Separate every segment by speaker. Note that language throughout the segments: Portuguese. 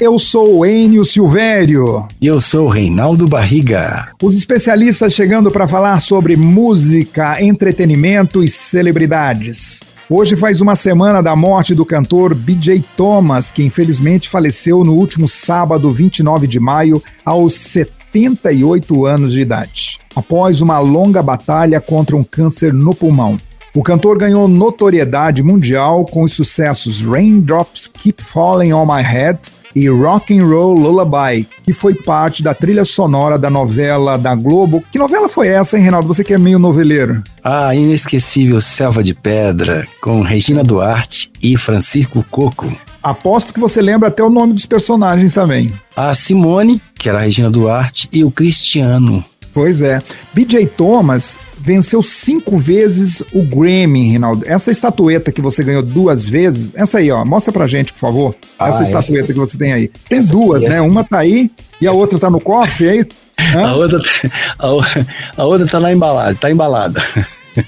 Speaker 1: Eu sou o Enio Silvério.
Speaker 2: E eu sou o Reinaldo Barriga.
Speaker 1: Os especialistas chegando para falar sobre música, entretenimento e celebridades. Hoje faz uma semana da morte do cantor BJ Thomas, que infelizmente faleceu no último sábado, 29 de maio, aos 78 anos de idade, após uma longa batalha contra um câncer no pulmão. O cantor ganhou notoriedade mundial com os sucessos Raindrops Keep Falling on My Head e Rock and Roll Lullaby, que foi parte da trilha sonora da novela da Globo. Que novela foi essa, hein, Reinaldo? Você que é meio noveleiro.
Speaker 2: A inesquecível Selva de Pedra, com Regina Duarte e Francisco Coco.
Speaker 1: Aposto que você lembra até o nome dos personagens também.
Speaker 2: A Simone, que era a Regina Duarte, e o Cristiano.
Speaker 1: Pois é. BJ Thomas venceu cinco vezes o Grammy, Rinaldo. Essa estatueta que você ganhou duas vezes, essa aí, ó, mostra pra gente, por favor. Ah, essa estatueta essa... que você tem aí. Tem essa duas, né? Uma tá aí e a outra tá no cofre, é isso?
Speaker 2: A outra, tá, a, a, outra tá na embalada, tá embalada.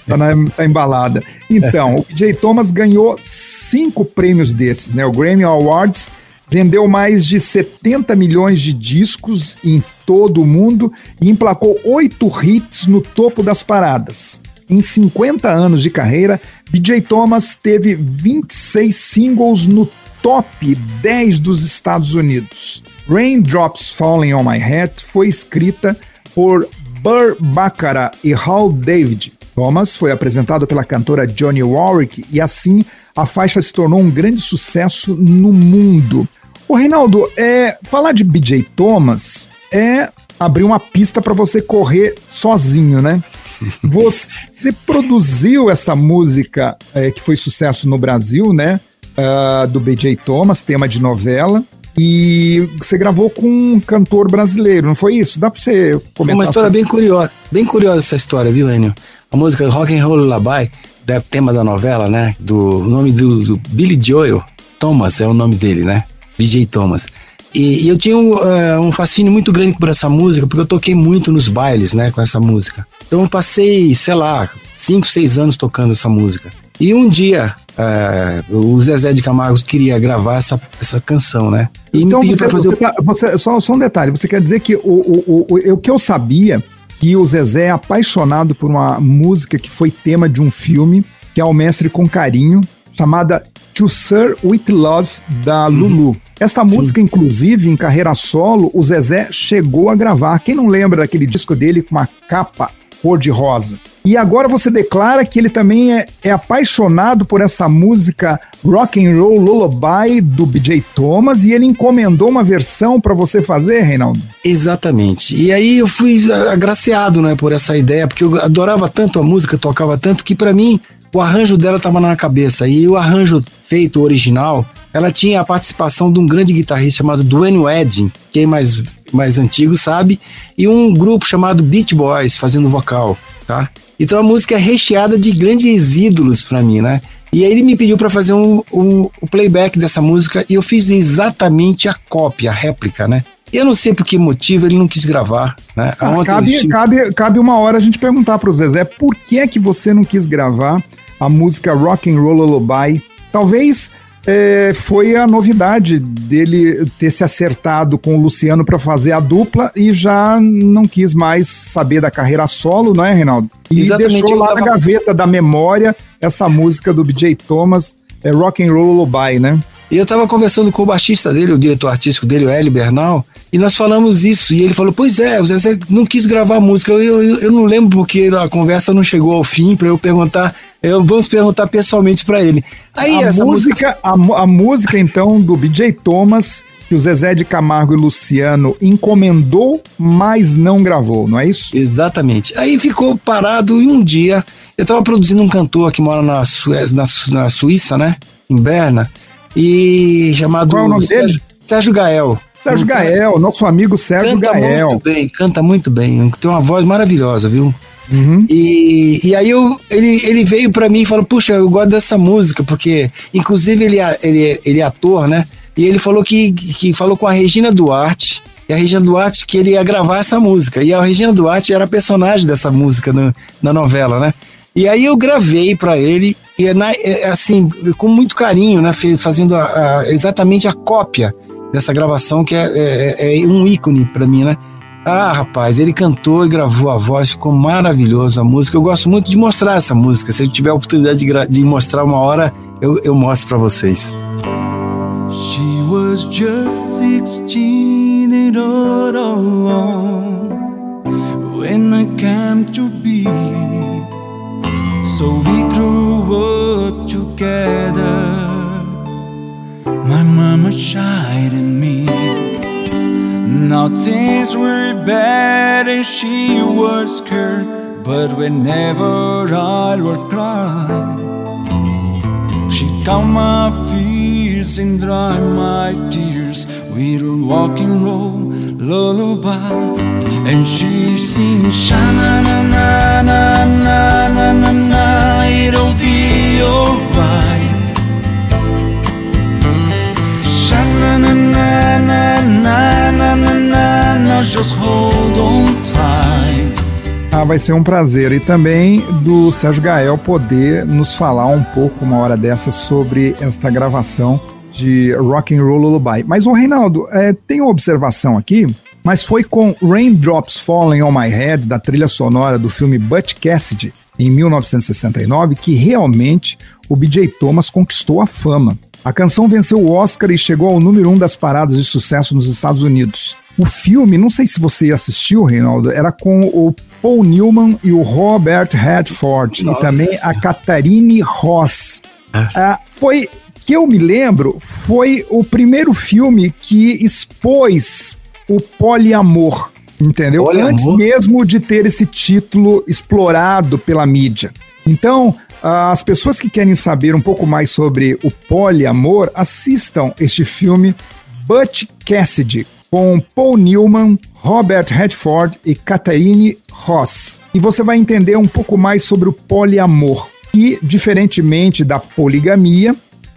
Speaker 1: Tá, na, tá embalada. Então, o BJ Thomas ganhou cinco prêmios desses, né? O Grammy Awards vendeu mais de 70 milhões de discos em todo o mundo e emplacou oito hits no topo das paradas. Em 50 anos de carreira, BJ Thomas teve 26 singles no top 10 dos Estados Unidos. Raindrops Falling on My Head foi escrita por Burr Baccarat e Hal David. Thomas foi apresentado pela cantora Johnny Warwick e assim a faixa se tornou um grande sucesso no mundo. O Reinaldo, é, falar de BJ Thomas é abrir uma pista para você correr sozinho, né? Você produziu essa música é, que foi sucesso no Brasil, né? Uh, do BJ Thomas, tema de novela. E você gravou com um cantor brasileiro, não foi isso? Dá para você comentar?
Speaker 2: Uma história sobre... bem curiosa, bem curiosa essa história, viu, Enio? A música Rock and Roll Lullaby, tema da novela, né? Do o nome do, do Billy Joel, Thomas é o nome dele, né? BJ Thomas. E, e eu tinha um, uh, um, fascínio muito grande por essa música, porque eu toquei muito nos bailes, né, com essa música. Então eu passei, sei lá, 5, 6 anos tocando essa música. E um dia, uh, o Zezé de Camargo queria gravar essa, essa canção, né?
Speaker 1: E então você, fazer você, tá, você, só, só um detalhe, você quer dizer que o, o, o, o que eu sabia que o Zezé é apaixonado por uma música que foi tema de um filme, que é o Mestre com Carinho, chamada To Sir With Love, da uhum. Esta música, Sim. inclusive, em carreira solo, o Zezé chegou a gravar. Quem não lembra daquele disco dele com uma capa cor-de-rosa? E agora você declara que ele também é, é, apaixonado por essa música rock and roll lullaby do BJ Thomas e ele encomendou uma versão para você fazer, Reinaldo?
Speaker 2: Exatamente. E aí eu fui agraciado, né, por essa ideia, porque eu adorava tanto a música, tocava tanto que para mim o arranjo dela estava na cabeça. E o arranjo feito original, ela tinha a participação de um grande guitarrista chamado Dwayne Wedding, quem mais, mais antigo sabe, e um grupo chamado Beach Boys fazendo vocal, tá? Então a música é recheada de grandes ídolos para mim, né? E aí ele me pediu para fazer um, um, um, playback dessa música e eu fiz exatamente a cópia, a réplica, né? Eu não sei por que motivo ele não quis gravar, né?
Speaker 1: Ah, cabe, cabe, cabe uma hora a gente perguntar pro Zezé por que é que você não quis gravar a música Rock and Roll Lullaby. Talvez é, foi a novidade dele ter se acertado com o Luciano para fazer a dupla e já não quis mais saber da carreira solo, não é, Reinaldo? E Exatamente, deixou lá tava... na gaveta da memória essa música do BJ Thomas, é, Rock and Roll Lullaby, né?
Speaker 2: E eu tava conversando com o baixista dele, o diretor artístico dele, o Hélio Bernal, e nós falamos isso. E ele falou: Pois é, o Zezé não quis gravar a música. Eu, eu, eu não lembro porque a conversa não chegou ao fim para eu perguntar eu, vamos perguntar pessoalmente para ele.
Speaker 1: Aí, a essa música, música... A, a, música, então, do BJ Thomas, que o Zezé de Camargo e Luciano encomendou, mas não gravou, não é isso?
Speaker 2: Exatamente. Aí ficou parado e um dia eu estava produzindo um cantor que mora na, na, na Suíça, né? Em Berna. E chamado.
Speaker 1: Qual é o nome
Speaker 2: Sérgio,
Speaker 1: dele?
Speaker 2: Sérgio Gael.
Speaker 1: Sérgio Gael, nosso amigo Sérgio
Speaker 2: canta
Speaker 1: Gael.
Speaker 2: Muito bem, canta muito bem. Tem uma voz maravilhosa, viu? Uhum. E, e aí eu, ele, ele veio para mim e falou: Puxa, eu gosto dessa música, porque, inclusive, ele, ele, ele é ator, né? E ele falou que, que falou com a Regina Duarte, e a Regina Duarte que ele ia gravar essa música. E a Regina Duarte era personagem dessa música no, na novela, né? E aí eu gravei para ele, e é na, é, assim, com muito carinho, né? Fazendo a, a, exatamente a cópia dessa gravação que é, é, é um ícone para mim, né? Ah, rapaz, ele cantou e gravou a voz, ficou maravilhoso a música. Eu gosto muito de mostrar essa música. Se eu tiver a oportunidade de, de mostrar uma hora, eu, eu mostro para vocês. She was just 16 and all alone when I came to be. So we grew up together. Things were bad and she was scared, but whenever I would cry, she calmed my fears and dried my tears with a and roll lullaby, and she sings sha na na na na na na na, it'll be alright. Vai ser um prazer. E também do Sérgio Gael poder nos falar um pouco, uma hora dessa, sobre esta gravação de Rock and Roll Lullaby. Mas, o Reinaldo, é, tem uma observação aqui, mas foi com Raindrops Falling on My Head, da trilha sonora do filme Butch Cassidy, em 1969, que realmente o BJ Thomas conquistou a fama. A canção venceu o Oscar e chegou ao número um das paradas de sucesso nos Estados Unidos. O filme, não sei se você assistiu, Reinaldo, era com o Paul Newman e o Robert Redford Nossa. e também a Catherine Ross. Ah. ah, foi que eu me lembro, foi o primeiro filme que expôs o poliamor, entendeu? Poliamor? Antes mesmo de ter esse título explorado pela mídia. Então, as pessoas que querem saber um pouco mais sobre o poliamor, assistam este filme Butch Cassidy, com Paul Newman, Robert Redford e Catherine Ross. E você vai entender um pouco mais sobre o poliamor. E, diferentemente da poligamia,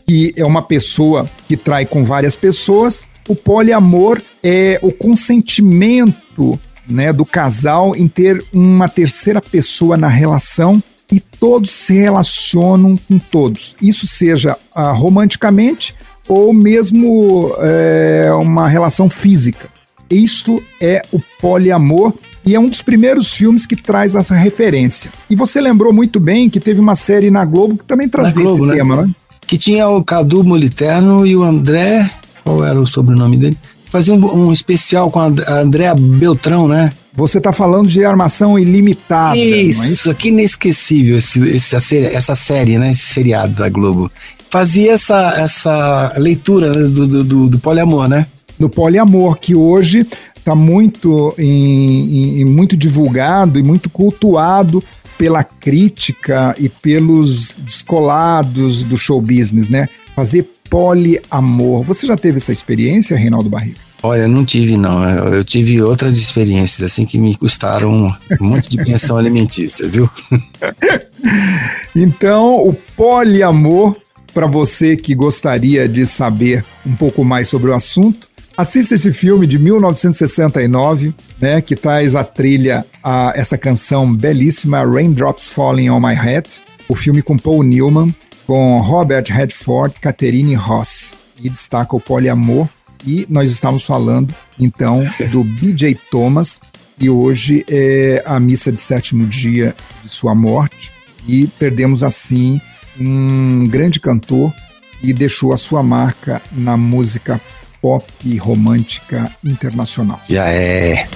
Speaker 2: que é uma pessoa que trai com várias pessoas, o poliamor é o consentimento né, do casal em ter uma terceira pessoa na relação e todos se relacionam com todos. Isso seja ah, romanticamente ou mesmo é, uma relação física. Isto é o poliamor e é um dos primeiros filmes que traz essa referência. E você lembrou muito bem que teve uma série na Globo que também trazia Globo, esse né? tema, né? Que tinha o Cadu Moliterno e o André. Qual era o sobrenome dele? Fazia um, um especial com a Andréa Beltrão, né?
Speaker 1: Você está falando de armação ilimitada.
Speaker 2: Isso, é isso? que inesquecível esse, esse, essa série, né? Esse seriado da Globo. Fazia essa, essa leitura do, do, do, do poliamor, né?
Speaker 1: Do poliamor, que hoje está muito, em, em, muito divulgado e muito cultuado pela crítica e pelos descolados do show business, né? Fazer poliamor. Você já teve essa experiência, Reinaldo Barriga?
Speaker 2: Olha, não tive não. Eu tive outras experiências assim que me custaram um monte de pensão alimentícia, viu?
Speaker 1: então, o poliamor, para você que gostaria de saber um pouco mais sobre o assunto, assista esse filme de 1969, né, que traz a trilha a essa canção belíssima Raindrops Falling on My Head, o filme com Paul Newman, com Robert Redford, Catherine Ross, e destaca o poliamor e nós estamos falando então do BJ Thomas, e hoje é a missa de sétimo dia de sua morte, e perdemos assim um grande cantor e deixou a sua marca na música pop romântica internacional.
Speaker 2: Já é.